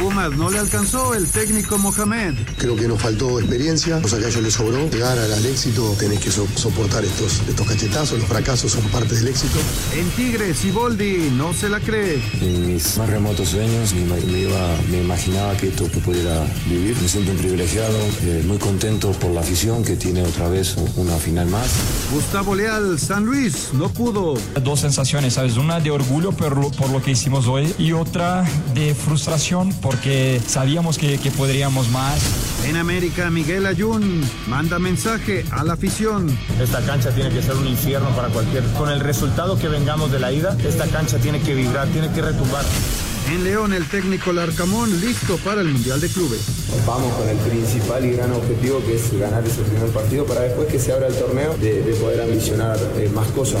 Pumas no le alcanzó el técnico Mohamed. Creo que nos faltó experiencia, cosa que a ellos les sobró. Llegar al, éxito tenés que soportar estos, estos cachetazos, los fracasos son parte del éxito. En Tigres, Boldi no se la cree. En mis más remotos sueños me, iba, me imaginaba que esto pudiera vivir. Me siento un privilegiado, eh, muy contento por la afición que tiene otra vez una final más. Gustavo Leal, San Luis, no pudo. Dos sensaciones, ¿sabes? Una de orgullo por por lo que hicimos hoy y otra de frustración porque sabíamos que, que podríamos más. En América, Miguel Ayun manda mensaje a la afición. Esta cancha tiene que ser un infierno para cualquier. Con el resultado que vengamos de la ida, esta cancha tiene que vibrar, tiene que retumbar. En León, el técnico Larcamón listo para el Mundial de Clubes. Vamos con el principal y gran objetivo que es ganar ese primer partido para después que se abra el torneo de, poder ambicionar eh, más cosas.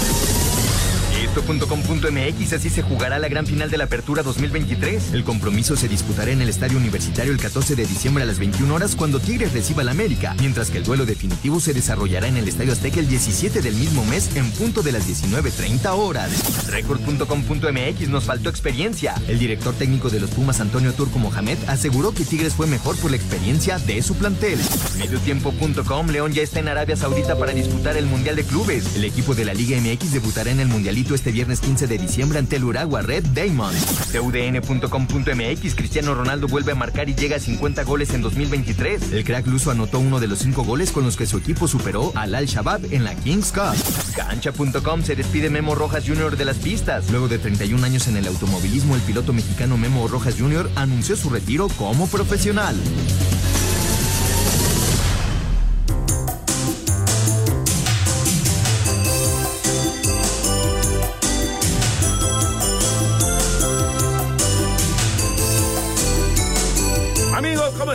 Esto.com.mx, así se jugará la gran final de la Apertura 2023. El compromiso se disputará en el Estadio Universitario el 14 de diciembre a las 21 horas cuando Tigres reciba al América, mientras que el duelo definitivo se desarrollará en el Estadio Azteca el 17 del mismo mes en punto de las 19.30 horas. Record.com.mx nos faltó experiencia. El director técnico de los Pumas, Antonio Turco Mohamed, aseguró que Tigres fue mejor por la experiencia de su plantel. Mediotiempo.com, León ya está en Arabia Saudita para disputar el Mundial de Clubes. El equipo de la Liga MX debutará en el Mundialito este viernes 15 de diciembre ante el Uragua Red Diamond. CUDN.com.mx Cristiano Ronaldo vuelve a marcar y llega a 50 goles en 2023. El crack luso anotó uno de los cinco goles con los que su equipo superó al Al-Shabaab en la Kings Cup. Cancha.com se despide Memo Rojas Jr. de las pistas. Luego de 31 años en el automovilismo, el piloto mexicano Memo Rojas Jr. anunció su retiro como profesional.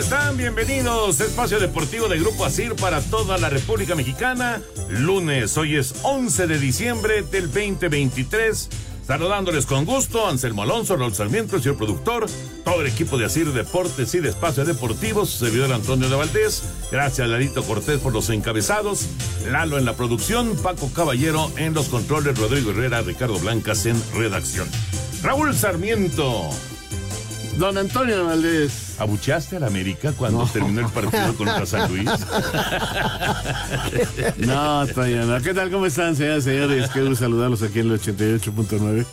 Están? Bienvenidos. Espacio Deportivo de Grupo Asir para toda la República Mexicana. Lunes, hoy es 11 de diciembre del 2023. Saludándoles con gusto, Anselmo Alonso, Raúl Sarmiento, el señor productor, todo el equipo de Asir Deportes y de Espacio Deportivo, su servidor Antonio de Valdés. Gracias Larito Cortés por los encabezados, Lalo en la producción, Paco Caballero en los controles, Rodrigo Herrera, Ricardo Blancas en redacción. Raúl Sarmiento. Don Antonio Valdés. ¿Abucheaste al América cuando terminó el partido contra San Luis? no, Antonio, no. ¿Qué tal? ¿Cómo están, señoras y señores? Quiero saludarlos aquí en el 88.9.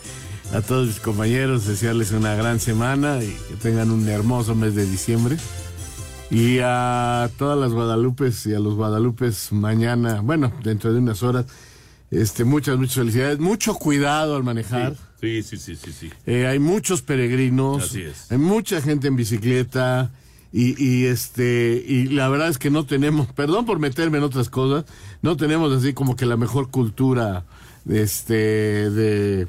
A todos mis compañeros, desearles una gran semana y que tengan un hermoso mes de diciembre. Y a todas las Guadalupes y a los Guadalupes mañana, bueno, dentro de unas horas, este, muchas, muchas felicidades. Mucho cuidado al manejar. Sí, sí, sí, sí, sí. Eh, hay muchos peregrinos. Así es. Hay mucha gente en bicicleta. Y, y, este y la verdad es que no tenemos perdón por meterme en otras cosas no tenemos así como que la mejor cultura este de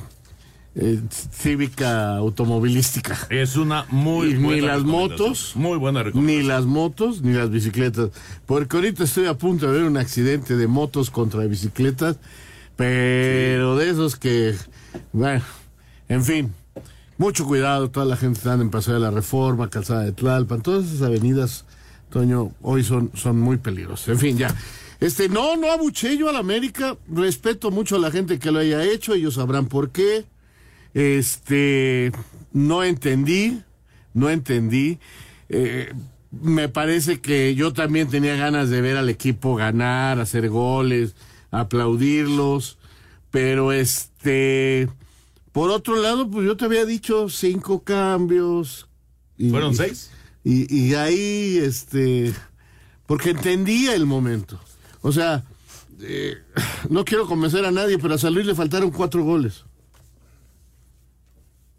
eh, cívica automovilística es una muy buena ni las motos muy buena ni las motos ni las bicicletas porque ahorita estoy a punto de ver un accidente de motos contra bicicletas pero de esos que bueno en fin, mucho cuidado, toda la gente está en Paseo de la Reforma, Calzada de Tlalpan, todas esas avenidas, Toño, hoy son, son muy peligrosas. En fin, ya. Este, no, no abuché yo a la América, respeto mucho a la gente que lo haya hecho, ellos sabrán por qué. Este, no entendí, no entendí. Eh, me parece que yo también tenía ganas de ver al equipo ganar, hacer goles, aplaudirlos, pero este por otro lado, pues yo te había dicho cinco cambios. ¿Fueron seis? Y, ahí, este, porque entendía el momento. O sea, eh, no quiero convencer a nadie, pero a San Luis le faltaron cuatro goles.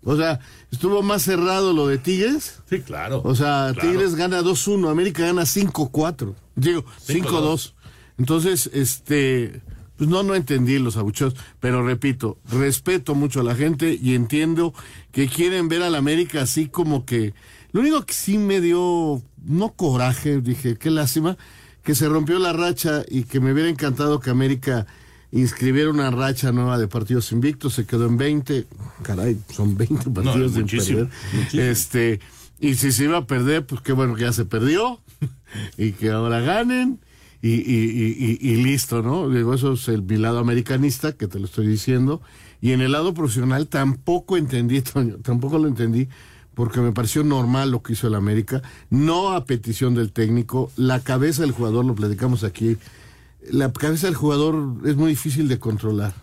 O sea, estuvo más cerrado lo de Tigres. Sí, claro. O sea, claro. Tigres gana 2-1, América gana 5-4. Digo, 5-2. Entonces, este, pues no, no entendí los abucheos, pero repito, respeto mucho a la gente y entiendo que quieren ver al América así como que, lo único que sí me dio, no coraje, dije, qué lástima, que se rompió la racha y que me hubiera encantado que América inscribiera una racha nueva de partidos invictos, se quedó en 20, caray, son 20 partidos muchísimo, perder. muchísimo. Este, y si se iba a perder, pues qué bueno que ya se perdió y que ahora ganen y, y, y, y- y listo, ¿no? Digo, eso es el mi lado americanista, que te lo estoy diciendo. Y en el lado profesional tampoco entendí, Toño, tampoco lo entendí, porque me pareció normal lo que hizo el América, no a petición del técnico, la cabeza del jugador, lo platicamos aquí, la cabeza del jugador es muy difícil de controlar.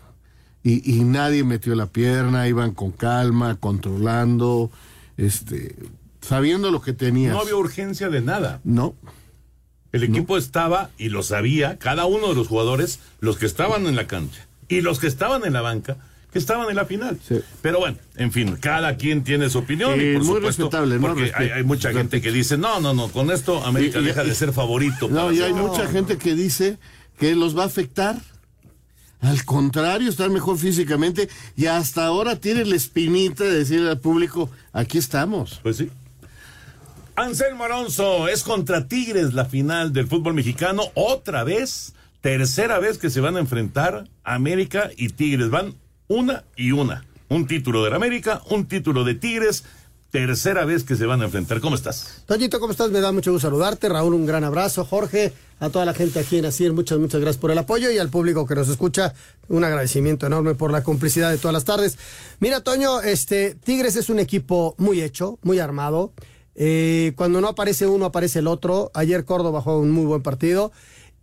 Y, y nadie metió la pierna, iban con calma, controlando, este, sabiendo lo que tenías. No había urgencia de nada. No. El equipo estaba, y lo sabía, cada uno de los jugadores, los que estaban en la cancha y los que estaban en la banca, que estaban en la final. Pero bueno, en fin, cada quien tiene su opinión. y por muy supuesto, respetable, ¿no? Porque hay, mucha gente que dice, no, no, no, con esto América Y- y- deja de ser favorito. No, y hay mucha gente que dice que los va a afectar. Al contrario, están mejor físicamente y hasta ahora tiene la espinita de decirle al público, aquí estamos. Pues sí. Anselmo Alonso, es contra Tigres la final del fútbol mexicano. Otra vez, tercera vez que se van a enfrentar América y Tigres. Van una y una. Un título de América, un título de Tigres. Tercera vez que se van a enfrentar. ¿Cómo estás? Toñito, ¿cómo estás? Me da mucho gusto saludarte. Raúl, un gran abrazo. Jorge, a toda la gente aquí en Asir, muchas, muchas gracias por el apoyo y al público que nos escucha, un agradecimiento enorme por la complicidad de todas las tardes. Mira, Toño, este Tigres es un equipo muy hecho, muy armado. Eh, cuando no aparece uno, aparece el otro. Ayer Córdoba jugó un muy buen partido.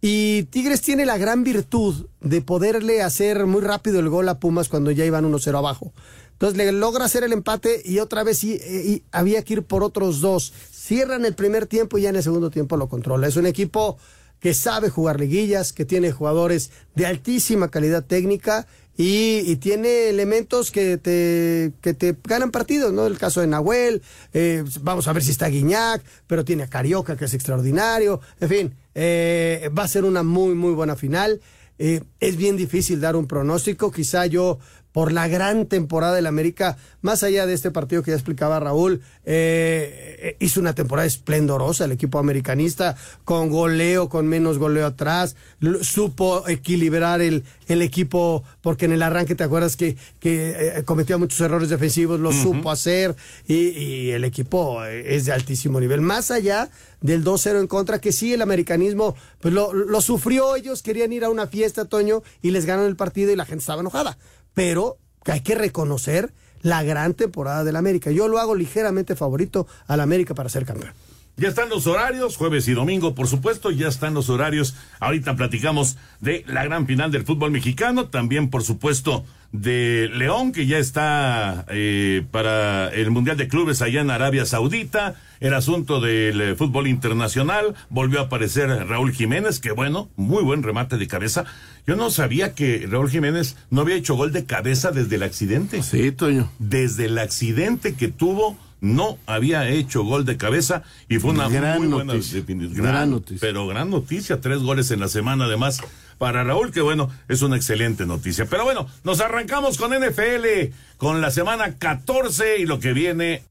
Y Tigres tiene la gran virtud de poderle hacer muy rápido el gol a Pumas cuando ya iban 1-0 abajo. Entonces le logra hacer el empate y otra vez eh, y había que ir por otros dos. Cierran el primer tiempo y ya en el segundo tiempo lo controla. Es un equipo que sabe jugar liguillas, que tiene jugadores de altísima calidad técnica y, y tiene elementos que te, que te ganan partidos, ¿no? El caso de Nahuel, eh, vamos a ver si está Guiñac, pero tiene a Carioca, que es extraordinario. En fin, eh, va a ser una muy, muy buena final. Eh, es bien difícil dar un pronóstico. Quizá yo, por la gran temporada del América, más allá de este partido que ya explicaba Raúl, eh, eh, hizo una temporada esplendorosa el equipo americanista, con goleo, con menos goleo atrás, supo equilibrar el, el equipo, porque en el arranque te acuerdas que, que eh, cometía muchos errores defensivos, lo supo hacer, y, y el equipo eh, es de altísimo nivel. Más allá del 2-0 en contra, que sí, el americanismo pues lo, lo sufrió, ellos querían ir a una fiesta, Toño, y les ganaron el partido y la gente estaba enojada. Pero hay que reconocer la gran temporada del América. Yo lo hago ligeramente favorito al América para ser campeón. Ya están los horarios, jueves y domingo, por supuesto, ya están los horarios. Ahorita platicamos de la gran final del fútbol mexicano, también, por supuesto, de León, que ya está eh, para el Mundial de Clubes allá en Arabia Saudita. El asunto del eh, fútbol internacional, volvió a aparecer Raúl Jiménez, que bueno, muy buen remate de cabeza. Yo no sabía que Raúl Jiménez no había hecho gol de cabeza desde el accidente. Sí, Toño. Desde el accidente que tuvo, no había hecho gol de cabeza y fue una Gran muy buena noticia. definición. Gran noticia. Pero gran noticia, tres goles en la semana además para Raúl, que bueno, es una excelente noticia. Pero bueno, nos arrancamos con NFL, con la semana 14 y lo que viene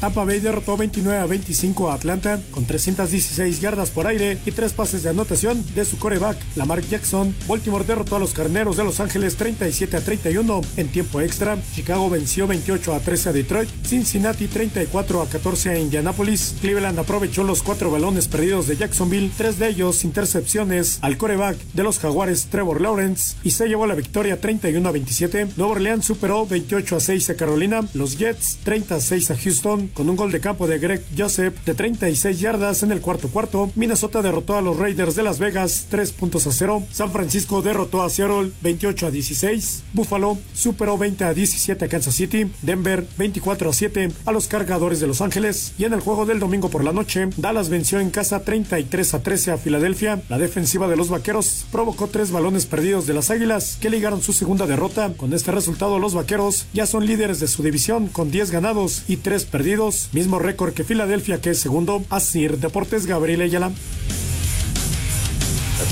Tampa Bay derrotó 29 a 25 a Atlanta con 316 yardas por aire y tres pases de anotación de su coreback, Lamar Jackson. Baltimore derrotó a los Carneros de Los Ángeles 37 a 31 en tiempo extra. Chicago venció 28 a 13 a Detroit. Cincinnati 34 a 14 a Indianapolis. Cleveland aprovechó los cuatro balones perdidos de Jacksonville, tres de ellos intercepciones al coreback de los Jaguares Trevor Lawrence y se llevó la victoria 31 a 27. Nueva Orleans superó 28 a 6 a Carolina. Los Jets 30 a 6 a Houston. Con un gol de campo de Greg Joseph de 36 yardas en el cuarto cuarto. Minnesota derrotó a los Raiders de Las Vegas 3 puntos a 0. San Francisco derrotó a Seattle 28 a 16. Buffalo superó 20 a 17 a Kansas City. Denver 24 a 7 a los cargadores de Los Ángeles. Y en el juego del domingo por la noche, Dallas venció en casa 33 a 13 a Filadelfia. La defensiva de los vaqueros provocó tres balones perdidos de las Águilas que ligaron su segunda derrota. Con este resultado, los vaqueros ya son líderes de su división con 10 ganados y 3 perdidos. Mismo récord que Filadelfia, que es segundo. Asir Deportes Gabriel Ayala.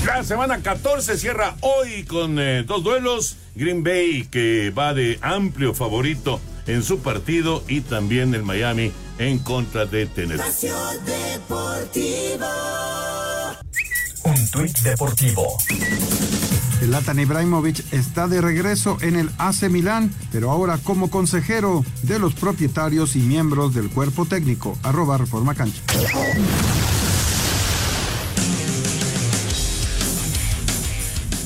La semana 14 cierra hoy con eh, dos duelos. Green Bay que va de amplio favorito en su partido y también el Miami en contra de Tennessee. Un tuit deportivo. Zlatan Ibrahimovic está de regreso en el AC Milán, pero ahora como consejero de los propietarios y miembros del cuerpo técnico. Arroba Reforma Cancha.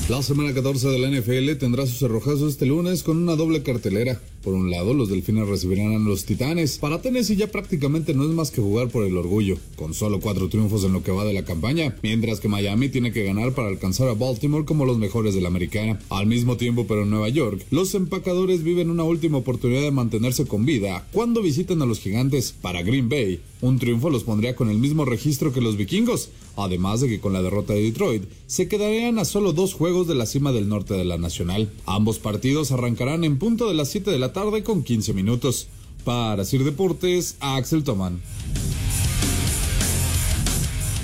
La semana 14 de la NFL tendrá sus cerrojazos este lunes con una doble cartelera. Por un lado, los delfines recibirán a los titanes. Para Tennessee ya prácticamente no es más que jugar por el orgullo, con solo cuatro triunfos en lo que va de la campaña, mientras que Miami tiene que ganar para alcanzar a Baltimore como los mejores de la americana. Al mismo tiempo, pero en Nueva York, los empacadores viven una última oportunidad de mantenerse con vida cuando visiten a los gigantes. Para Green Bay, un triunfo los pondría con el mismo registro que los vikingos, además de que con la derrota de Detroit se quedarían a solo dos juegos de la cima del norte de la Nacional. Ambos partidos arrancarán en punto de las 7 de la tarde con 15 minutos. Para Sir Deportes, Axel Toman.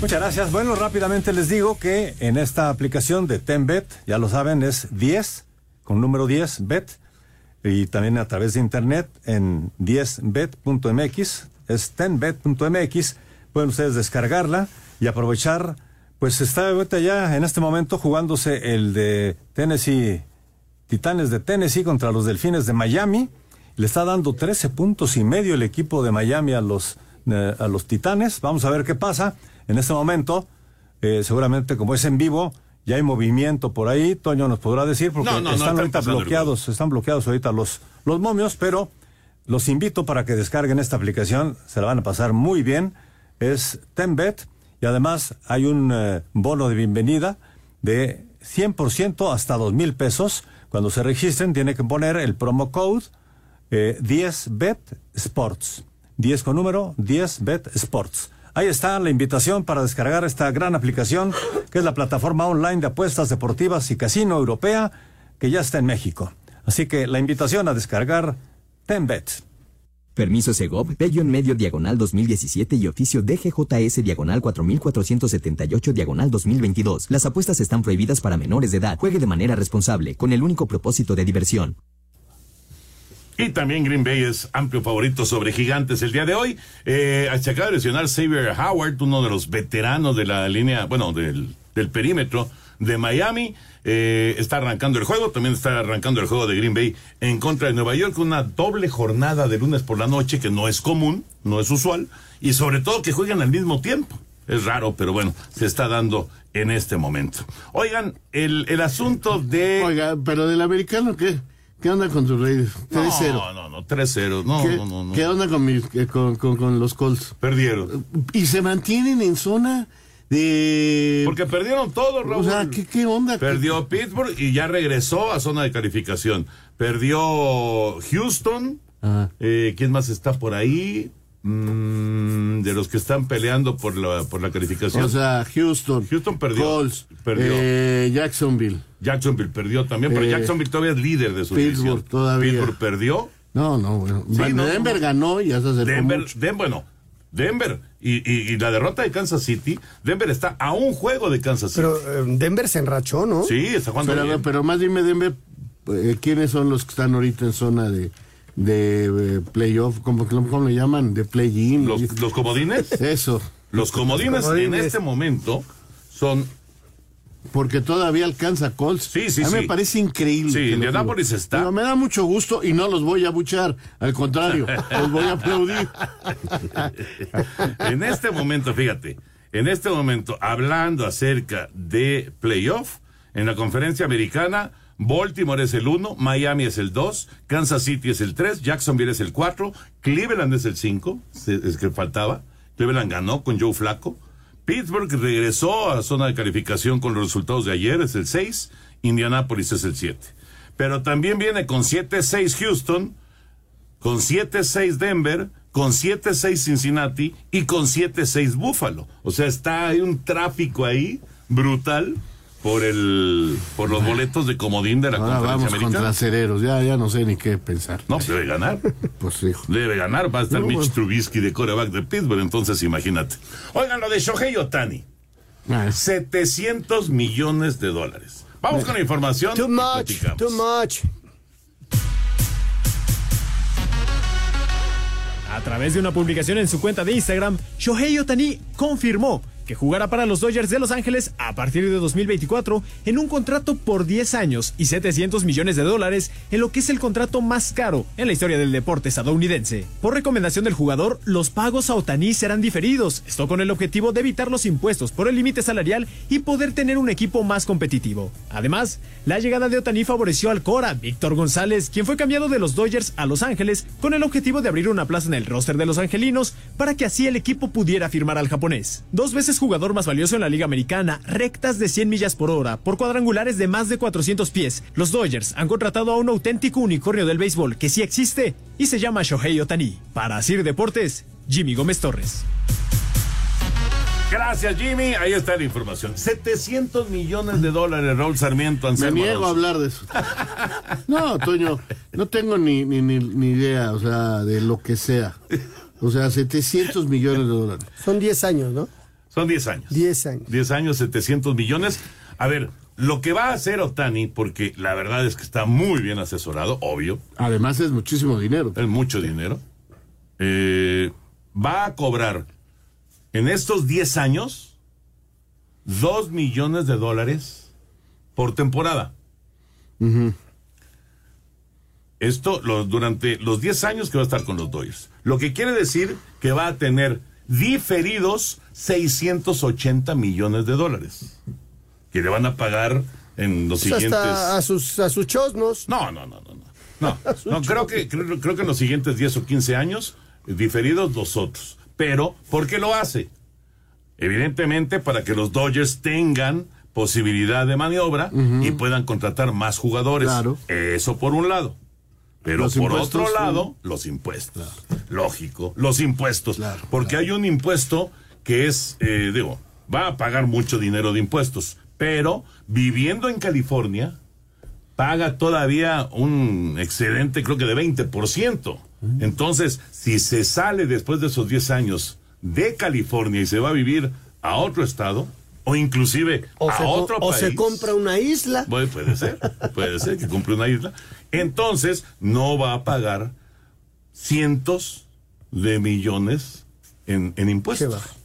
Muchas gracias. Bueno, rápidamente les digo que en esta aplicación de TenBet, ya lo saben, es 10, con número 10, bet, y también a través de internet en 10bet.mx, es tenbet.mx, pueden ustedes descargarla y aprovechar, pues está ahorita ya en este momento jugándose el de Tennessee, Titanes de Tennessee contra los Delfines de Miami, le está dando 13 puntos y medio el equipo de Miami a los, eh, a los Titanes, vamos a ver qué pasa. En este momento, eh, seguramente como es en vivo, ya hay movimiento por ahí, Toño nos podrá decir, porque No, no, están ahorita el bloqueados, están bloqueados ahorita los, los momios, pero los invito para que descarguen esta aplicación, se la van a pasar muy bien, es Tenbet, y además hay un eh, bono de bienvenida de 100% hasta dos mil pesos. Cuando se registren, tiene que poner el promo code eh, 10bet Sports. 10 con número, 10bet Sports. Ahí está la invitación para descargar esta gran aplicación, que es la plataforma online de apuestas deportivas y casino europea, que ya está en México. Así que la invitación a descargar Tenbet. Permiso Segov, medio diagonal 2017 y oficio DGJS diagonal 4478 diagonal 2022. Las apuestas están prohibidas para menores de edad. Juegue de manera responsable, con el único propósito de diversión. Y también Green Bay es amplio favorito sobre Gigantes el día de hoy. Eh, se acaba de lesionar Xavier Howard, uno de los veteranos de la línea, bueno, del, del perímetro de Miami. Eh, está arrancando el juego, también está arrancando el juego de Green Bay en contra de Nueva York, una doble jornada de lunes por la noche que no es común, no es usual, y sobre todo que juegan al mismo tiempo. Es raro, pero bueno, se está dando en este momento. Oigan, el, el asunto de... Oiga, pero del americano, ¿qué? ¿Qué onda con tus Raiders? 3-0. No, no, no, 3-0. No, ¿Qué, no, no, no. ¿Qué onda con, mi- eh, con, con- con los Colts? Perdieron. Y se mantienen en zona de... Porque perdieron todo, Raúl. O sea, ¿qué, qué onda? Perdió Pittsburgh y ya regresó a zona de calificación. Perdió Houston. Eh, ¿Quién más está por ahí? Mm, de los que están peleando por la, por la calificación. O sea, Houston. Houston perdió. Colts. Perdió. eh, Jacksonville. Jacksonville perdió también, pero Eh, Jacksonville todavía es líder de su Pittsburgh división. todavía. Pittsburgh perdió. No, no, bueno. Sí, no, Denver no. ganó y ya se acercó Denver, mucho. Den- bueno, Denver y, y- y la derrota de Kansas City, Denver está a un juego de Kansas City. Pero eh, Denver se enrachó, ¿no? sí, está jugando Pero, bien. pero más dime, Denver, eh, ¿quiénes son los que están ahorita en zona de, de eh, playoff? ¿Cómo, cómo le llaman? ¿De play-in? ¿Los, los comodines? Eso. Los comodines, en comodines. este momento son. Porque todavía alcanza Colts. Sí, sí, A mí me sí. parece increíble. Sí, Indianapolis está- Pero me da mucho gusto y no los voy a buchar. Al contrario, los voy a aplaudir. en este momento, fíjate, en este momento, hablando acerca de playoff, en la conferencia americana, Baltimore es el 1, Miami es el 2, Kansas City es el 3, Jacksonville es el 4, Cleveland es el 5, es que faltaba. Cleveland ganó con Joe Flaco. Pittsburgh regresó a zona de calificación con los resultados de ayer, es el 6, Indianapolis es el 7. Pero también viene con 7-6 Houston, con 7-6 Denver, con 7-6 Cincinnati y con 7-6 Buffalo. O sea, está hay un tráfico ahí brutal por el por los boletos de comodín de la Ahora conferencia vamos americana. contra acereros, ya, ya no sé ni qué pensar. No, debe ganar. Pues sí. Debe ganar, va a estar No, Mitch bueno. Trubisky de coreback de Pittsburgh, entonces imagínate. Oigan, lo de Shohei Otani. Ah, 700 millones de dólares. Vamos con la información. Too much, too much. A través de una publicación en su cuenta de Instagram, Shohei Otani confirmó que jugará para los Dodgers de Los Ángeles a partir de 2024 en un contrato por 10 años y 700 millones de dólares en lo que es el contrato más caro en la historia del deporte estadounidense. Por recomendación del jugador, los pagos a Otani serán diferidos, esto con el objetivo de evitar los impuestos por el límite salarial y poder tener un equipo más competitivo. Además, la llegada de Otani favoreció al Cora, Víctor González, quien fue cambiado de los Dodgers a Los Ángeles con el objetivo de abrir una plaza en el roster de los angelinos para que así el equipo pudiera firmar al japonés. Dos veces jugador más valioso en la Liga Americana, rectas de 100 millas por hora, por cuadrangulares de más de 400 pies. Los Dodgers han contratado a un auténtico unicornio del béisbol que sí existe y se llama Shohei Otani. Para Asir Deportes, Jimmy Gómez Torres. Gracias, Jimmy. Ahí está la información. 700 millones de dólares, Raúl Sarmiento. Me Anselmo niego a hablar de eso. No, Toño, no tengo ni, ni, ni, ni idea, o sea, de lo que sea. O sea, 700 millones de dólares. Son 10 años, ¿no? Son 10 años. 10 años. 10 años, 700 millones. A ver, lo que va a hacer Otani, porque la verdad es que está muy bien asesorado, obvio. Además es muchísimo dinero. Es mucho dinero. Eh, va a cobrar en estos 10 años 2 millones de dólares por temporada. Esto lo- durante los 10 años que va a estar con los Dodgers. Lo que quiere decir que va a tener diferidos 680 millones de dólares. Que le van a pagar en los Pues siguientes... hasta a sus, a sus chosnos. No, no, no, no. no. No, no creo, que, creo, creo que en los siguientes 10 o 15 años, diferidos los otros. Pero, ¿por qué lo hace? Evidentemente para que los Dodgers tengan posibilidad de maniobra y puedan contratar más jugadores. Claro. Eso por un lado. Pero Los por otro sí. lado, los impuestos. Lógico, los impuestos. Porque hay un impuesto que es, eh, digo, va a pagar mucho dinero de impuestos, pero viviendo en California, paga todavía un excedente, creo que de 20%. Entonces, si se sale después de esos 10 años de California y se va a vivir a otro estado, o inclusive O, a se, otro o país. se compra una isla. Bueno, puede ser, puede ser que compre una isla. Entonces, no va a pagar cientos de millones en, en impuestos.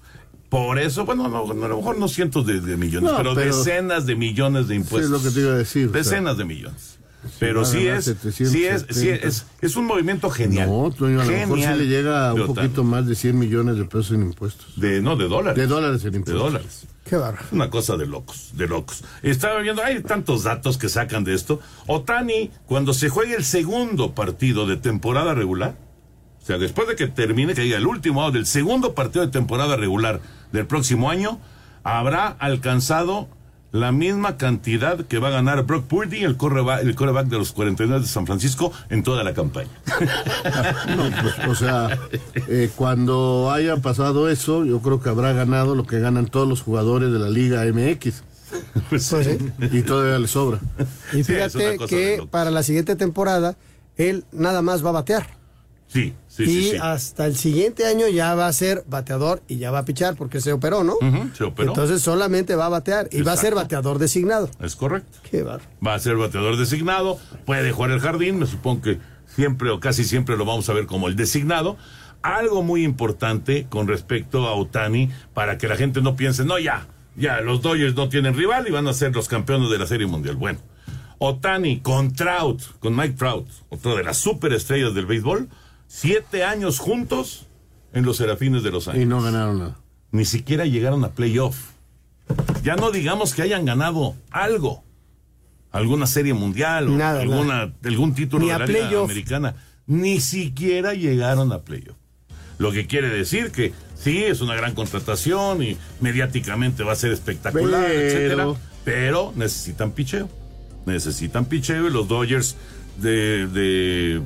Por eso, bueno, no, no, a lo mejor no cientos de, de millones, No, pero, pero- decenas de millones de Sí, impuestos. es lo que te iba a decir. o sea. Decenas de millones. Pero sí es, 700, sí es, sí 70. es, es un movimiento genial. No, Toño, a lo mejor sí Genial le llega a de un poquito más de 100 millones de pesos en impuestos. De, no, de dólares. De dólares en De impuestos. dólares. Qué barro. Una cosa de locos, de locos. Estaba viendo, hay tantos datos que sacan de esto. Otani, cuando se juegue el segundo partido de temporada regular, o sea, después de que termine, que diga el último out del segundo partido de temporada regular del próximo año, habrá alcanzado la misma cantidad que va a ganar Brock Purdy, el coreback, el coreback de los 49 de San Francisco, en toda la campaña. No, pues, o sea, eh, cuando haya pasado eso, yo creo que habrá ganado lo que ganan todos los jugadores de la Liga MX. Pues Y todavía le sobra. Y fíjate que para la siguiente temporada, él nada más va a batear. Sí, sí, y sí. sí. hasta el siguiente año ya va a ser bateador y ya va a pichar porque se operó, ¿no? Se operó. Entonces solamente va a batear y va a ser bateador designado. Es correcto. Qué barro. va a ser bateador designado, puede jugar el jardín, me supongo que siempre o casi siempre lo vamos a ver como el designado. Algo muy importante con respecto a Otani, para que la gente no piense, no, ya, ya, los Dodgers no tienen rival y van a ser los campeones de la Serie Mundial. Bueno, Otani con Trout, con Mike Trout, otro de las superestrellas del béisbol, siete años juntos en los Serafines de Los Ángeles. Y no ganaron nada. Ni siquiera llegaron a playoff. Ya no digamos que hayan ganado algo alguna serie mundial o alguna, algún título de la Liga Americana. Ni siquiera llegaron a playoff. Lo que quiere decir que sí, es una gran contratación y mediáticamente va a ser espectacular, pero... etcétera. Pero necesitan picheo. Necesitan picheo y los Dodgers de, de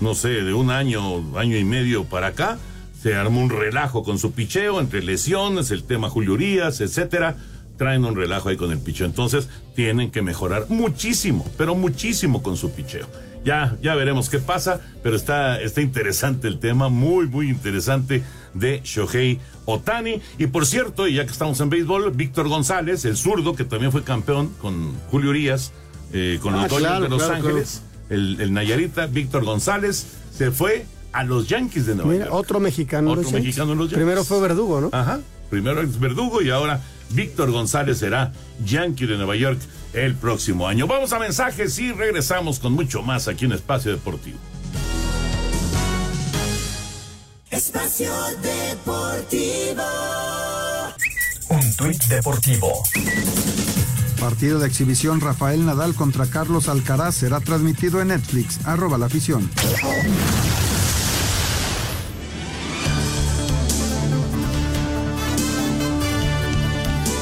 no sé, de un año, año y medio para acá, se armó un relajo con su picheo, entre lesiones, el tema Julio etcétera. Traen un relajo ahí con el picheo. Entonces, tienen que mejorar muchísimo, pero muchísimo con su picheo. Ya, ya veremos qué pasa, pero está, está interesante el tema, muy, muy interesante de Shohei Otani. Y por cierto, y ya que estamos en béisbol, Víctor González, el zurdo, que también fue campeón con Julio Urias, eh, con los ah, Dodgers de Los Ángeles, el, el Nayarita, Víctor González, se fue a los Yankees de Nueva York. Otro mexicano. Otro mexicano en los Yankees. Primero fue Verdugo, ¿no? Ajá. Primero es Verdugo y ahora Víctor González será Yankee de Nueva York el próximo año. Vamos a mensajes y regresamos con mucho más aquí en Espacio Deportivo. Espacio Deportivo. Un tuit deportivo. Partido de exhibición Rafael Nadal contra Carlos Alcaraz será transmitido en Netflix. Arroba la afición.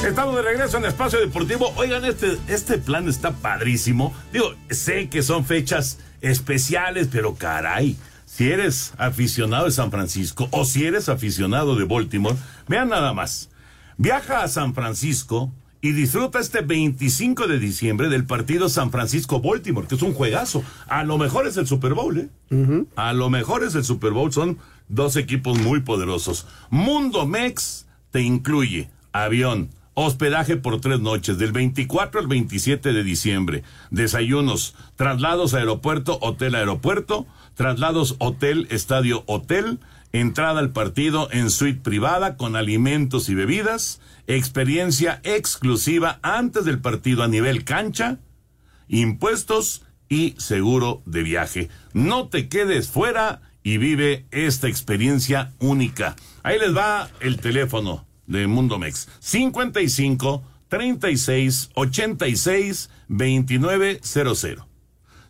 Estamos de regreso en Espacio Deportivo. Oigan, este, este plan está padrísimo. Digo, sé que son fechas especiales, pero caray, si eres aficionado de San Francisco o si eres aficionado de Baltimore, vean nada más. Viaja a San Francisco y disfruta este 25 de diciembre del partido San Francisco-Baltimore, que es un juegazo. A lo mejor es el Super Bowl, ¿eh? A lo mejor es el Super Bowl. Son dos equipos muy poderosos. Mundo Mex te incluye avión, Hospedaje por tres noches, del 24 al 27 de diciembre. Desayunos, traslados aeropuerto, hotel aeropuerto, traslados hotel, estadio hotel, entrada al partido en suite privada con alimentos y bebidas, experiencia exclusiva antes del partido a nivel cancha, impuestos y seguro de viaje. No te quedes fuera y vive esta experiencia única. Ahí les va el teléfono de Mundo Mex. 55 36 86 2900.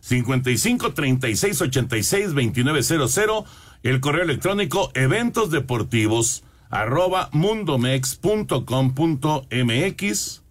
55 36 86 2900. El correo electrónico eventos deportivos arroba mundomex.com.mx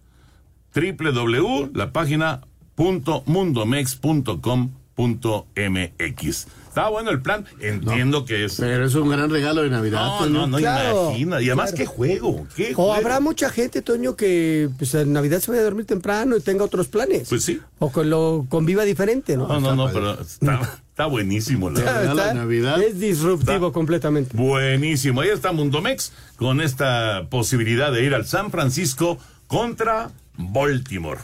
www la página punto mundomex.com.mx Está bueno el plan. Entiendo que es. Pero es un gran regalo de Navidad. No, no, no, imagina. Y además, ¿qué juego? ¿Qué o habrá mucha gente, Toño, que pues, en Navidad se vaya a dormir temprano y tenga otros planes. Pues sí. O que lo conviva diferente, ¿no? No, no, no, pero está, buenísimo. La, Navidad. Es disruptivo completamente. Buenísimo. Ahí está Mundomex con esta posibilidad de ir al San Francisco contra Baltimore.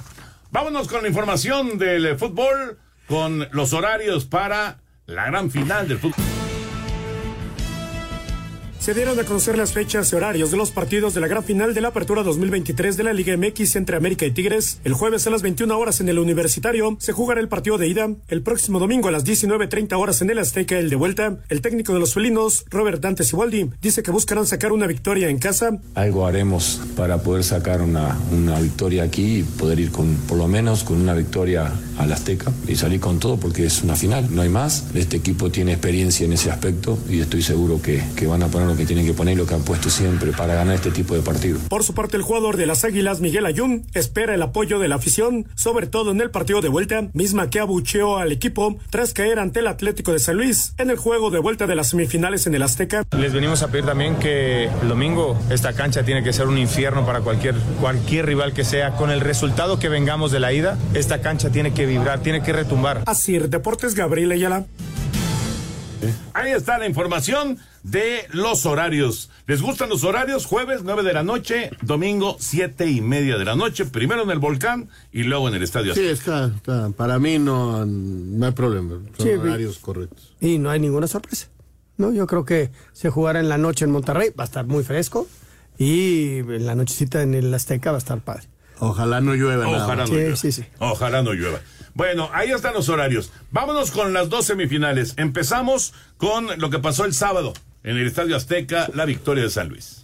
Vámonos con la información del fútbol, con los horarios para la gran final del fútbol. Se dieron a conocer las fechas y horarios de los partidos de la gran final de la Apertura 2023 de la Liga MX entre América y Tigres. El jueves a las 21 horas en el Universitario se jugará el partido de ida. El próximo domingo a las 19.30 horas en el Azteca el de vuelta. El técnico de los felinos, Robert Dante Siboldi, dice que buscarán sacar una victoria en casa. Algo haremos para poder sacar una, una victoria aquí y poder ir con, por lo menos con una victoria al Azteca y salir con todo porque es una final, no hay más. Este equipo tiene experiencia en ese aspecto y estoy seguro que, que van a poner que tienen que poner lo que han puesto siempre para ganar este tipo de partidos. Por su parte, el jugador de las Águilas, Miguel Ayun, espera el apoyo de la afición, sobre todo en el partido de vuelta, misma que abucheó al equipo tras caer ante el Atlético de San Luis en el juego de vuelta de las semifinales en el Azteca. Les venimos a pedir también que el domingo esta cancha tiene que ser un infierno para cualquier, cualquier rival que sea. Con el resultado que vengamos de la ida, esta cancha tiene que vibrar, tiene que retumbar. Así, Deportes Gabriel Ayala. Ahí está la información de los horarios. ¿Les gustan los horarios? Jueves 9 de la noche, domingo 7 y media de la noche, primero en el volcán y luego en el estadio. Sí, está, para mí no, no hay problema, son horarios correctos. Y no hay ninguna sorpresa. No, yo creo que se jugará en la noche en Monterrey, va a estar muy fresco y en la nochecita en el Azteca va a estar padre. Ojalá no llueva. Ojalá no llueva. Ojalá no llueva. Bueno, ahí están los horarios. Vámonos con las dos semifinales. Empezamos con lo que pasó el sábado en el Estadio Azteca, la victoria de San Luis.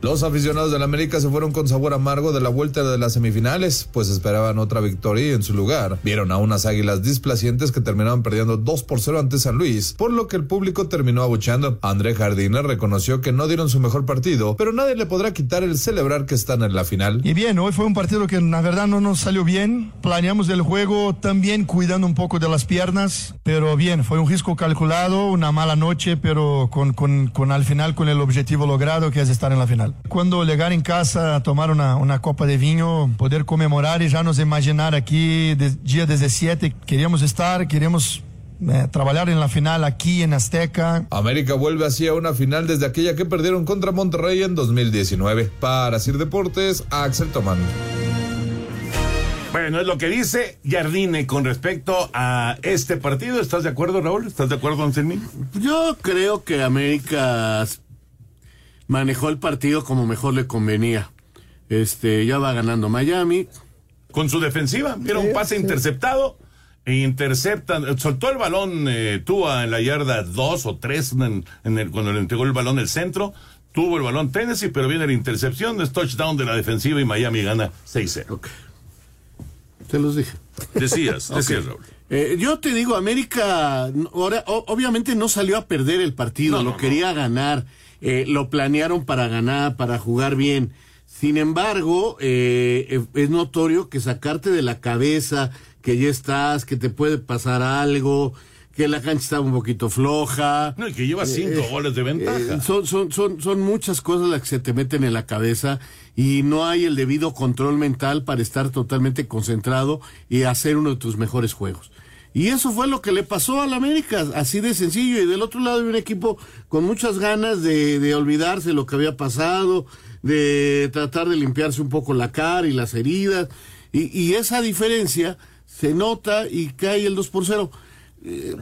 Los aficionados del América se fueron con sabor amargo de la vuelta de las semifinales, pues esperaban otra victoria y en su lugar vieron a unas águilas displacientes que terminaron perdiendo 2 por 0 ante San Luis, por lo que el público terminó abucheando. André Jardiner reconoció que no dieron su mejor partido, pero nadie le podrá quitar el celebrar que están en la final. Y bien, hoy fue un partido que la verdad no nos salió bien. Planeamos el juego también cuidando un poco de las piernas, pero bien, fue un risco calculado, una mala noche, pero con, con, con al final con el objetivo logrado que es estar en la final. Cuando llegar en casa a tomar una, una copa de vino, poder conmemorar y ya nos imaginar aquí, de, día 17, queríamos estar, queríamos eh, trabajar en la final aquí en Azteca. América vuelve así a una final desde aquella que perdieron contra Monterrey en 2019. Para Sir Deportes, Axel Tomán. Bueno, es lo que dice Jardine con respecto a este partido. ¿Estás de acuerdo, Raúl? ¿Estás de acuerdo, Anselmín? Yo creo que América manejó el partido como mejor le convenía. Este, ya va ganando Miami. Con su defensiva, vieron un pase interceptado e interceptan, soltó el balón eh, Tua en la yarda 2 o 3 en, en el, cuando le entregó el balón el centro. Tuvo el balón Tennessee, pero viene la intercepción, es touchdown de la defensiva y Miami gana 6-0. Te los dije. Decías, decías, Raúl. Eh, yo te digo, América, ahora, obviamente no salió a perder el partido, No, lo no, quería ganar, eh, lo planearon para ganar, para jugar bien. Sin embargo, eh, eh, es notorio que sacarte de la cabeza que ya estás, que te puede pasar algo, que la cancha está un poquito floja. No, y que lleva cinco goles de ventaja. eh, son, son, son, son muchas cosas las que se te meten en la cabeza y no hay el debido control mental para estar totalmente concentrado y hacer uno de tus mejores juegos. Y eso fue lo que le pasó al América, así de sencillo. Y del otro lado hay un equipo con muchas ganas de, de olvidarse lo que había pasado, de tratar de limpiarse un poco la cara y las heridas. Y, y esa diferencia se nota y cae el 2 por 0. Eh,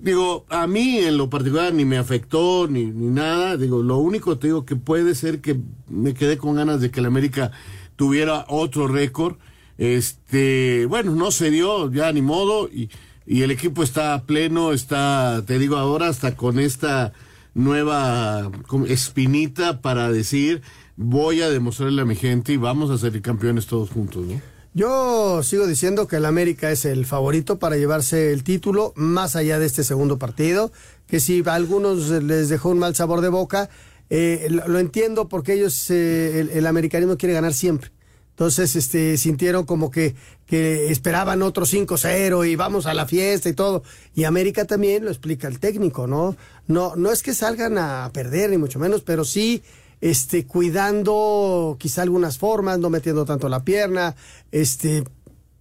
digo, a mí en lo particular ni me afectó ni, ni nada. Digo, lo único te digo que puede ser que me quedé con ganas de que el América tuviera otro récord. Este, bueno, no se dio, ya ni modo, y, y el equipo está pleno, está, te digo ahora, hasta con esta nueva espinita para decir, voy a demostrarle a mi gente y vamos a ser campeones todos juntos, ¿no? Yo sigo diciendo que el América es el favorito para llevarse el título, más allá de este segundo partido, que si a algunos les dejó un mal sabor de boca, eh, lo, lo entiendo porque ellos, eh, el, el americanismo quiere ganar siempre. Entonces, este, sintieron como que, que esperaban otro 5-0 y vamos a la fiesta y todo. Y América también lo explica el técnico, ¿no? No, no es que salgan a perder, ni mucho menos, pero sí, este, cuidando quizá algunas formas, no metiendo tanto la pierna, este,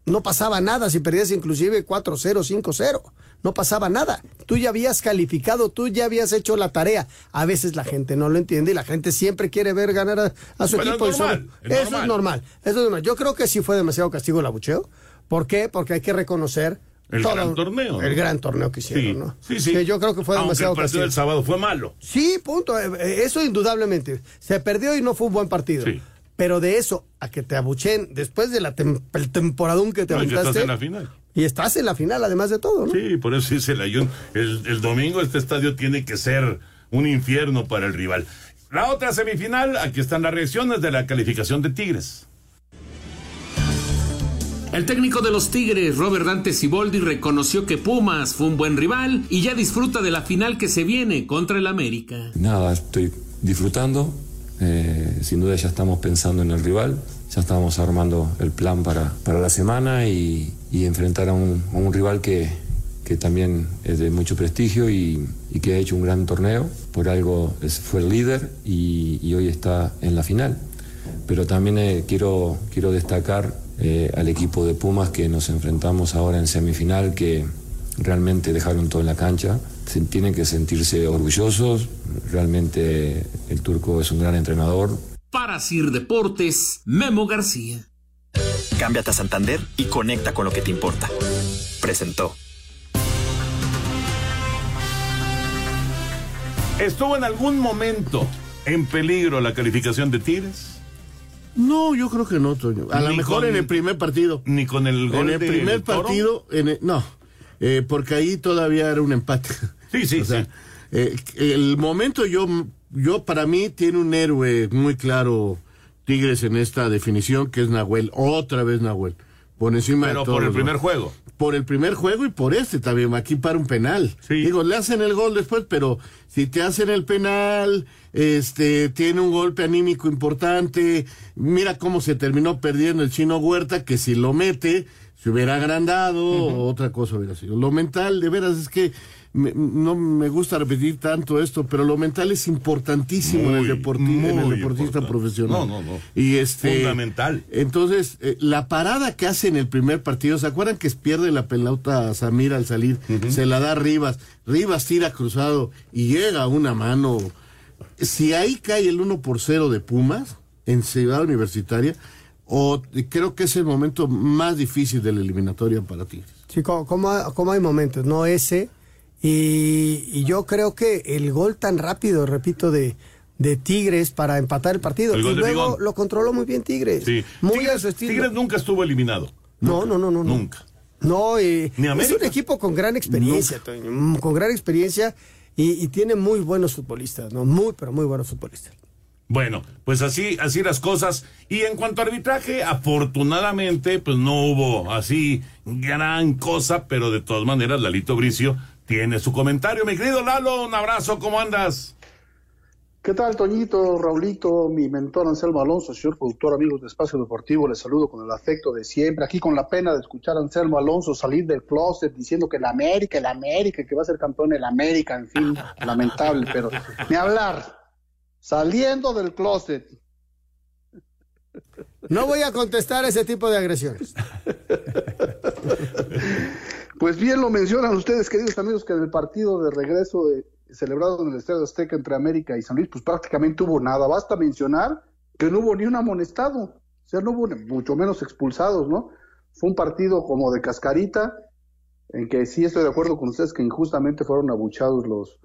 no pasaba nada si perdías inclusive 4-0, 5-0. No pasaba nada. Tú ya habías calificado, tú ya habías hecho la tarea. A veces la gente no lo entiende y la gente siempre quiere ver ganar a, a su Pero es equipo. y normal, es Eso normal. es normal. Eso es normal. Yo creo que sí fue demasiado castigo el abucheo. ¿Por qué? Porque hay que reconocer El todo gran torneo. El gran torneo que hicieron, Sí, ¿no? sí, sí. Que yo creo que fue Aunque demasiado el partido castigo. del sábado fue malo. Sí, punto. Eh, eh, Eso indudablemente. Se perdió y no fue un buen partido. Sí. Pero de eso a que te abuchen después de la tem- el temporadón que te No, aventaste. estás en la final. Y estás en la final, además de todo, ¿no? Sí, por eso dice el Ayun. El, el domingo este estadio tiene que ser un infierno para el rival. La otra semifinal, aquí están las reacciones de la calificación de Tigres. El técnico de los Tigres, Robert Dante Siboldi, reconoció que Pumas fue un buen rival y ya disfruta de la final que se viene contra el América. Nada, estoy disfrutando. eh, sin duda ya estamos pensando en el rival. Ya estamos armando el plan para, para la semana y, y enfrentar a un, rival que, que también es de mucho prestigio y, que ha hecho un gran torneo. Por algo fue el líder y, y hoy está en la final. Pero también eh, quiero, quiero destacar eh, al equipo de Pumas que nos enfrentamos ahora en semifinal, que realmente dejaron todo en la cancha. Se- tienen que sentirse orgullosos. Realmente el turco es un gran entrenador. Para Sir Deportes, Memo García. Cámbiate a Santander y conecta con lo que te importa. Presentó. ¿Estuvo en algún momento en peligro la calificación de Tigres? No, yo creo que no, Toño. A lo mejor con- en el primer partido. Ni con el gol En el de primer partido, en el- no, eh, porque ahí todavía era un empate. Sí, sí, O sea, sí. eh, el momento yo yo para mí tiene un héroe muy claro Tigres en esta definición que es Nahuel, otra vez Nahuel, por encima Pero de por el primer juego. Por el primer juego y por este también, aquí para un penal. Digo, le hacen el gol después, pero si te hacen el penal, este, tiene un golpe anímico importante, mira cómo se terminó perdiendo el chino Huerta, que si lo mete, se hubiera agrandado, otra cosa hubiera sido. Lo mental, de veras, es que me- no me gusta repetir tanto esto, pero lo mental es importantísimo en el, Muy, deporti- en el deportista importante. profesional. No, no, no. Y este, Fundamental. Entonces, eh, la parada que hace en el primer partido, ¿se acuerdan que pierde la pelota a Samir al salir? Se la da a Rivas, Rivas tira cruzado y llega una mano. Si ahí cae el 1 por 0 de Pumas en Ciudad Universitaria, o creo que es el momento más difícil de la eliminatoria para ti. Sí, como, como- como hay momentos, ¿no? Ese. Y, y yo creo que el gol tan rápido, repito, de, de Tigres para empatar el partido. El y luego lo controló muy bien Tigres. Sí. Muy Tigres, a su estilo. Tigres nunca estuvo eliminado. No, no, no, no. no. Nunca. No, eh, Ni es un equipo con gran experiencia, Toño, mm, con gran experiencia y, y tiene muy buenos futbolistas, ¿no? Muy, pero muy buenos futbolistas. Bueno, pues así, así las cosas. Y en cuanto a arbitraje, afortunadamente, pues no hubo así gran cosa, pero de todas maneras, Lalito Bricio tiene su comentario. Mi querido Lalo, un abrazo, ¿cómo andas? ¿Qué tal, Toñito, Raulito, mi mentor Anselmo Alonso, señor productor, amigos de Espacio Deportivo? Les saludo con el afecto de siempre. Aquí con la pena de escuchar a Anselmo Alonso salir del closet diciendo que el América, el América, que va a ser campeón el América, en fin, lamentable, pero ni hablar. Saliendo del closet. No voy a contestar ese tipo de agresiones. Pues bien lo mencionan ustedes, queridos amigos, que en el partido de regreso celebrado en el Estadio Azteca entre América y San Luis, pues prácticamente hubo nada. Basta mencionar que no hubo ni un amonestado, o sea, no hubo mucho menos expulsados, ¿no? Fue un partido como de cascarita, en que sí estoy de acuerdo con ustedes que injustamente fueron abuchados los,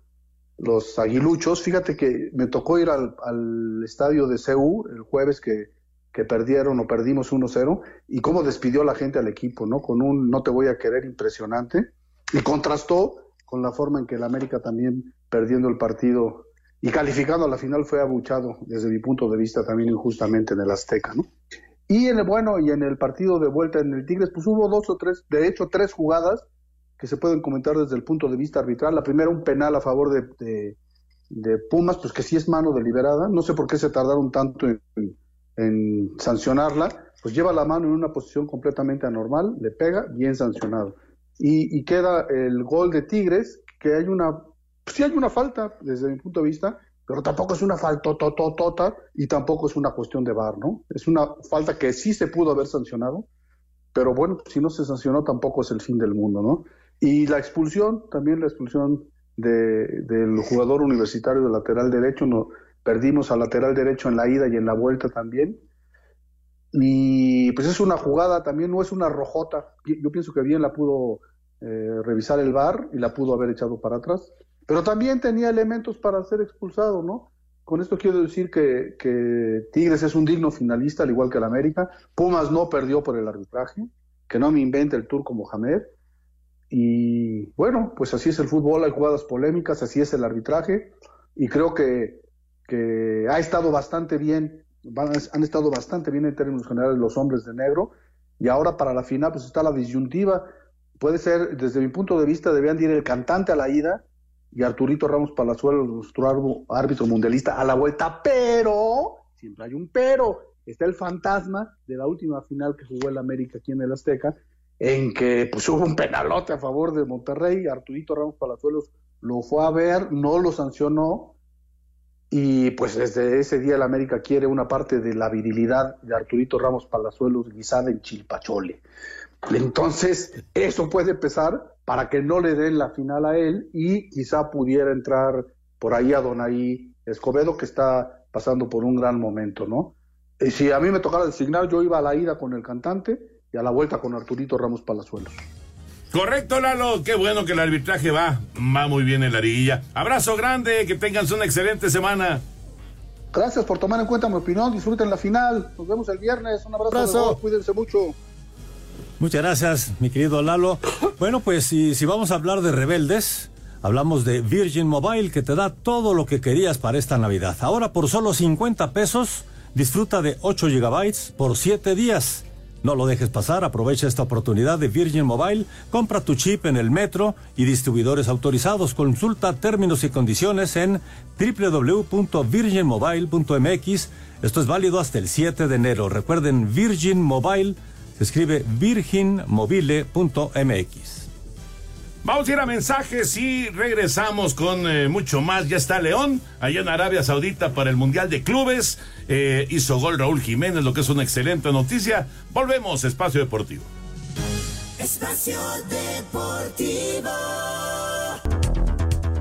los aguiluchos. Fíjate que me tocó ir al, al estadio de CU el jueves que, que perdieron o perdimos 1-0 y cómo despidió la gente al equipo, ¿no? Con un no te voy a querer impresionante y contrastó con la forma en que el América también perdiendo el partido y calificando a la final fue abuchado desde mi punto de vista también injustamente en el Azteca, ¿no? Y en el bueno y en el partido de vuelta en el Tigres pues hubo dos o tres, de hecho tres jugadas que se pueden comentar desde el punto de vista arbitral. La primera un penal a favor de, de, de Pumas, pues que sí es mano deliberada. No sé por qué se tardaron tanto en, en sancionarla. Pues lleva la mano en una posición completamente anormal, le pega, bien sancionado. Y, y queda el gol de Tigres, que hay una, sí hay una falta desde mi punto de vista, pero tampoco es una falta tototota y tampoco es una cuestión de VAR, ¿no? Es una falta que sí se pudo haber sancionado, pero bueno, si no se sancionó tampoco es el fin del mundo, ¿no? Y la expulsión, también la expulsión de, del jugador universitario de lateral derecho, no, perdimos al lateral derecho en la ida y en la vuelta también. Y pues es una jugada, también no es una rojota. Yo pienso que bien la pudo eh, revisar el VAR y la pudo haber echado para atrás. Pero también tenía elementos para ser expulsado, ¿no? Con esto quiero decir que, que Tigres es un digno finalista, al igual que el América. Pumas no perdió por el arbitraje, que no me invente el turco Mohamed. Y bueno, pues así es el fútbol, hay jugadas polémicas, así es el arbitraje. Y creo que, que ha estado bastante bien, han estado bastante bien en términos generales los hombres de negro. Y ahora para la final, pues está la disyuntiva. Puede ser, desde mi punto de vista, debían de ir el cantante a la ida y Arturito Ramos Palazuelo, nuestro árbitro mundialista, a la vuelta, pero, siempre hay un pero, está el fantasma de la última final que jugó el América aquí en el Azteca, en que pues hubo un penalote a favor de Monterrey, Arturito Ramos Palazuelos lo fue a ver, no lo sancionó, y pues desde ese día el América quiere una parte de la virilidad de Arturito Ramos Palazuelos guisada en chilpachole. Entonces, eso puede pesar para que no le den la final a él y quizá pudiera entrar por ahí a Donaí Escobedo, que está pasando por un gran momento, ¿no? Y si a mí me tocara designar, yo iba a la ida con el cantante y a la vuelta con Arturito Ramos Palazuelos. Correcto, Lalo. Qué bueno que el arbitraje va. Va muy bien en la liguilla. Abrazo grande. Que tengan una excelente semana. Gracias por tomar en cuenta mi opinión. Disfruten la final. Nos vemos el viernes. Un abrazo. Abrazo. de. Cuídense mucho. Muchas gracias, mi querido Lalo. Bueno, pues si, si vamos a hablar de rebeldes, Hablamos de Virgin Mobile que te da todo lo que querías para esta Navidad. Ahora por solo 50 pesos disfruta de 8 gigabytes por 7 días. No lo dejes pasar, aprovecha esta oportunidad de Virgin Mobile, compra tu chip en el metro y distribuidores autorizados. Consulta términos y condiciones en www.virginmobile.mx. Esto es válido hasta el 7 de enero. Recuerden, Virgin Mobile se escribe virginmobile.mx. Vamos a ir a mensajes y regresamos con eh, mucho más. Ya está León, allá en Arabia Saudita para el Mundial de Clubes. Eh, hizo gol Raúl Jiménez, lo que es una excelente noticia. Volvemos, Espacio Deportivo. Espacio Deportivo.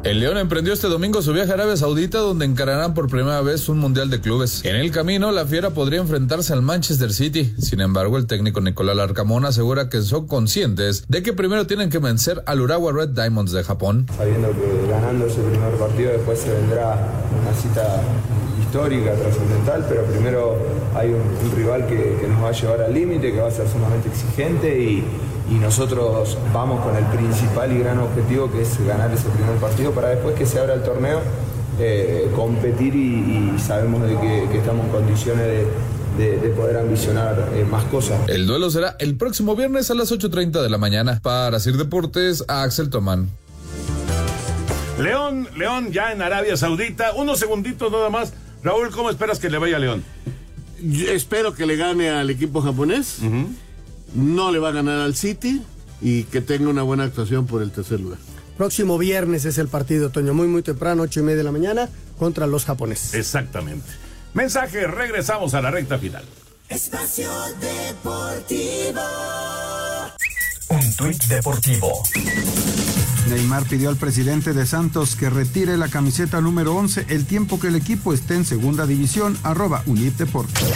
El León emprendió este domingo su viaje a Arabia Saudita donde encararán por primera vez un Mundial de Clubes. En el camino, la Fiera podría enfrentarse al Manchester City. Sin embargo, el técnico Nicolás Larcamón asegura que son conscientes de que primero tienen que vencer al Urawa Red Diamonds de Japón. Sabiendo que ganando ese primer partido después se vendrá una cita histórica, trascendental, pero primero hay un, rival que, que nos va a llevar al límite, que va a ser sumamente exigente y, y nosotros vamos con el principal y gran objetivo que es ganar ese primer partido para después que se abra el torneo, eh, competir y, y sabemos de que, que estamos en condiciones de, de, de poder ambicionar eh, más cosas. El duelo será el próximo viernes a las 8.30 de la mañana. Para Sir Deportes, a Axel Tomán. León, León ya en Arabia Saudita. Unos segunditos nada más. Raúl, ¿cómo esperas que le vaya a León? Yo espero que le gane al equipo japonés. No le va a ganar al City y que tenga una buena actuación por el tercer lugar. Próximo viernes es el partido, Toño, muy muy temprano, ocho y media de la mañana, contra los japoneses. Exactamente. Mensaje, regresamos a la recta final. Espacio Deportivo. Un tuit deportivo. Neymar pidió al presidente de Santos que retire la camiseta número 11 el tiempo que el equipo esté en segunda división, arroba Unip Deportes.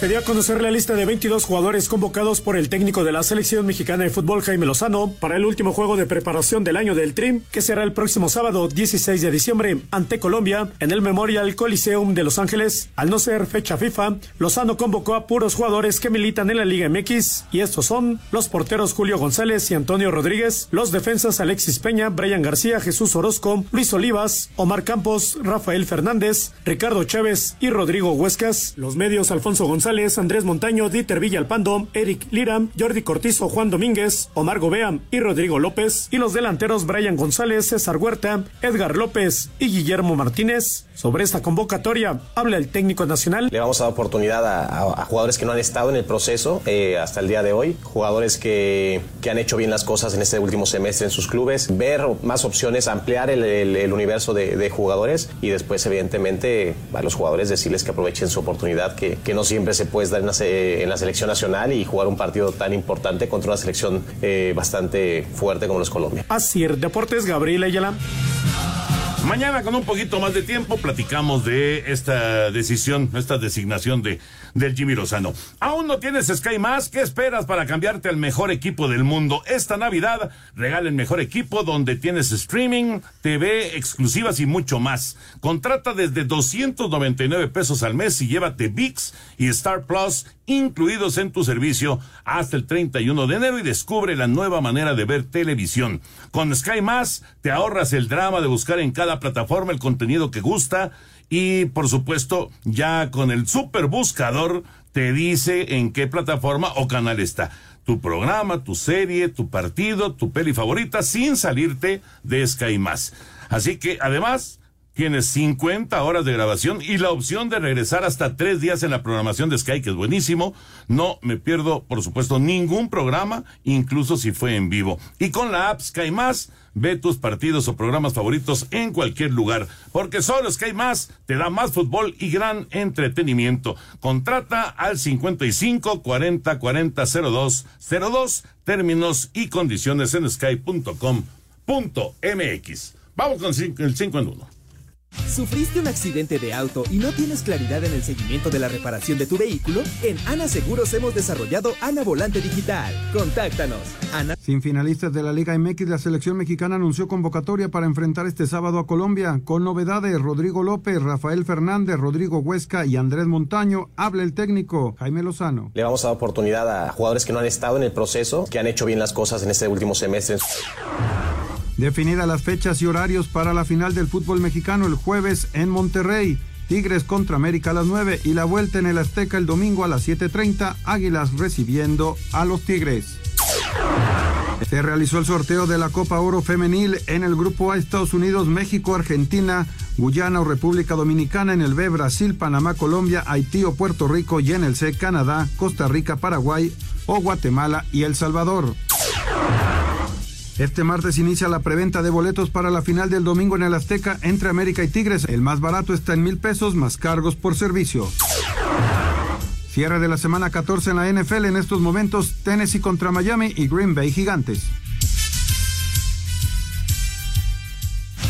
Se dio a conocer la lista de 22 jugadores convocados por el técnico de la selección mexicana de fútbol Jaime Lozano para el último juego de preparación del año del Trim, que será el próximo sábado 16 de diciembre ante Colombia en el Memorial Coliseum de Los Ángeles. Al no ser fecha FIFA, Lozano convocó a puros jugadores que militan en la Liga MX y estos son los porteros Julio González y Antonio Rodríguez, los defensas Alexis Peña, Brian García, Jesús Orozco, Luis Olivas, Omar Campos, Rafael Fernández, Ricardo Chávez y Rodrigo Huescas, los medios Alfonso González Andrés Montaño, Dieter Villalpando, Eric Lira, Jordi Cortizo, Juan Domínguez, Omar Gobea y Rodrigo López, y los delanteros Brian González, César Huerta, Edgar López y Guillermo Martínez. Sobre esta convocatoria habla el técnico nacional. Le vamos a dar oportunidad a, jugadores que no han estado en el proceso eh, hasta el día de hoy, jugadores que, que han hecho bien las cosas en este último semestre en sus clubes, ver más opciones, ampliar el, universo de, jugadores y después, evidentemente, a los jugadores decirles que aprovechen su oportunidad, que, que no siempre se puede dar en la, se- selección nacional y jugar un partido tan importante contra una selección eh, bastante fuerte como los Colombia. Asir Deportes, Gabriel Ayala. Mañana con un poquito más de tiempo platicamos de esta decisión, esta designación de del Jimmy Lozano. ¿Aún no tienes Sky Más? ¿Qué esperas para cambiarte al mejor equipo del mundo? Esta Navidad regala el mejor equipo donde tienes streaming, TV, exclusivas y mucho más. Contrata desde 299 pesos al mes y llévate VIX y Star Plus incluidos en tu servicio hasta el 31 de enero y descubre la nueva manera de ver televisión. Con Sky Más te ahorras el drama de buscar en cada plataforma el contenido que gusta y por supuesto ya con el super buscador te dice en qué plataforma o canal está. Tu programa, tu serie, tu partido, tu peli favorita sin salirte de Sky Más. Así que además Tienes 50 horas de grabación y la opción de regresar hasta tres días en la programación de Sky, que es buenísimo. No me pierdo, por supuesto, ningún programa, incluso si fue en vivo. Y con la app Sky Más, ve tus partidos o programas favoritos en cualquier lugar, porque solo Sky Más te da más fútbol y gran entretenimiento. Contrata al 55 40 40 02 02, términos y condiciones en sky.com.mx. Vamos con el 5 en 1. ¿Sufriste un accidente de auto y no tienes claridad en el seguimiento de la reparación de tu vehículo? En Ana Seguros hemos desarrollado Ana Volante Digital. Contáctanos. Ana. Sin finalistas de la Liga MX, la selección mexicana anunció convocatoria para enfrentar este sábado a Colombia. Con novedades, Rodrigo López, Rafael Fernández, Rodrigo Huesca y Andrés Montaño. Habla el técnico Jaime Lozano. Le vamos a dar oportunidad a jugadores que no han estado en el proceso, que han hecho bien las cosas en este último semestre. Definidas las fechas y horarios para la final del fútbol mexicano el jueves en Monterrey. Tigres contra América a las 9 y la vuelta en el Azteca el domingo a las 7.30. Águilas recibiendo a los Tigres. Se realizó el sorteo de la Copa Oro Femenil en el grupo A Estados Unidos, México, Argentina, Guyana o República Dominicana, en el B Brasil, Panamá, Colombia, Haití o Puerto Rico y en el C Canadá, Costa Rica, Paraguay o Guatemala y El Salvador. Este martes inicia la preventa de boletos para la final del domingo en el Azteca entre América y Tigres. El más barato está en mil pesos más cargos por servicio. Cierre de la semana 14 en la NFL en estos momentos Tennessee contra Miami y Green Bay Gigantes.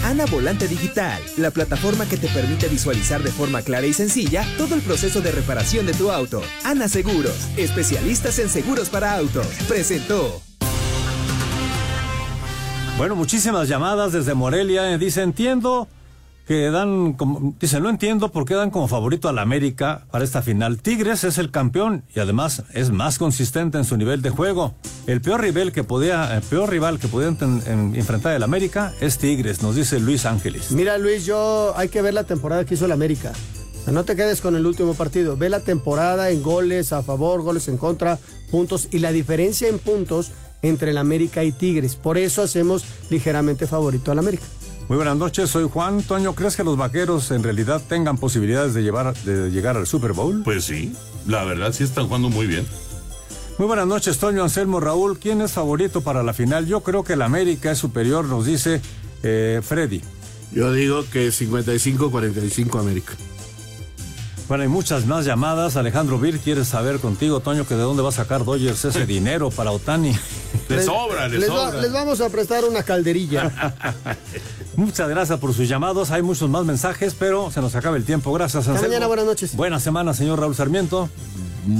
Ana Volante Digital, la plataforma que te permite visualizar de forma clara y sencilla todo el proceso de reparación de tu auto. Ana Seguros, especialistas en seguros para autos. Presentó. Bueno, muchísimas llamadas desde Morelia. Dice, entiendo que dan, como, dice, no entiendo por qué dan como favorito a la América para esta final. Tigres es el campeón y además es más consistente en su nivel de juego. El peor rival que podía, el peor rival que podía en- en- enfrentar el América es Tigres, nos dice Luis Ángeles. Mira, Luis, yo hay que ver la temporada que hizo el América. No te quedes con el último partido. Ve la temporada en goles a favor, goles en contra, puntos y la diferencia en puntos entre el América y Tigres. Por eso hacemos ligeramente favorito al América. Muy buenas noches, soy Juan. Toño, ¿crees que los vaqueros en realidad tengan posibilidades de, llevar, de llegar al Super Bowl? Pues sí, la verdad sí están jugando muy bien. Muy buenas noches, Toño Anselmo Raúl. ¿Quién es favorito para la final? Yo creo que el América es superior, nos dice eh, Freddy. Yo digo que 55-45 América. Bueno, hay muchas más llamadas. Alejandro Vir quiere saber contigo, Toño, que de dónde va a sacar Dodgers ese dinero para Otani. Le sobra, le les, va- sobra. les vamos a prestar una calderilla. Muchas gracias por sus llamados. Hay muchos más mensajes, pero se nos acaba el tiempo. Gracias, Hasta Anselmo. mañana, buenas noches. Buena semana, señor Raúl Sarmiento.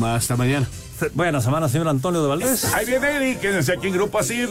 Hasta mañana. Buena semana, señor Antonio de Valdés. Ahí viene Eddie, quédense aquí en Grupo Asir.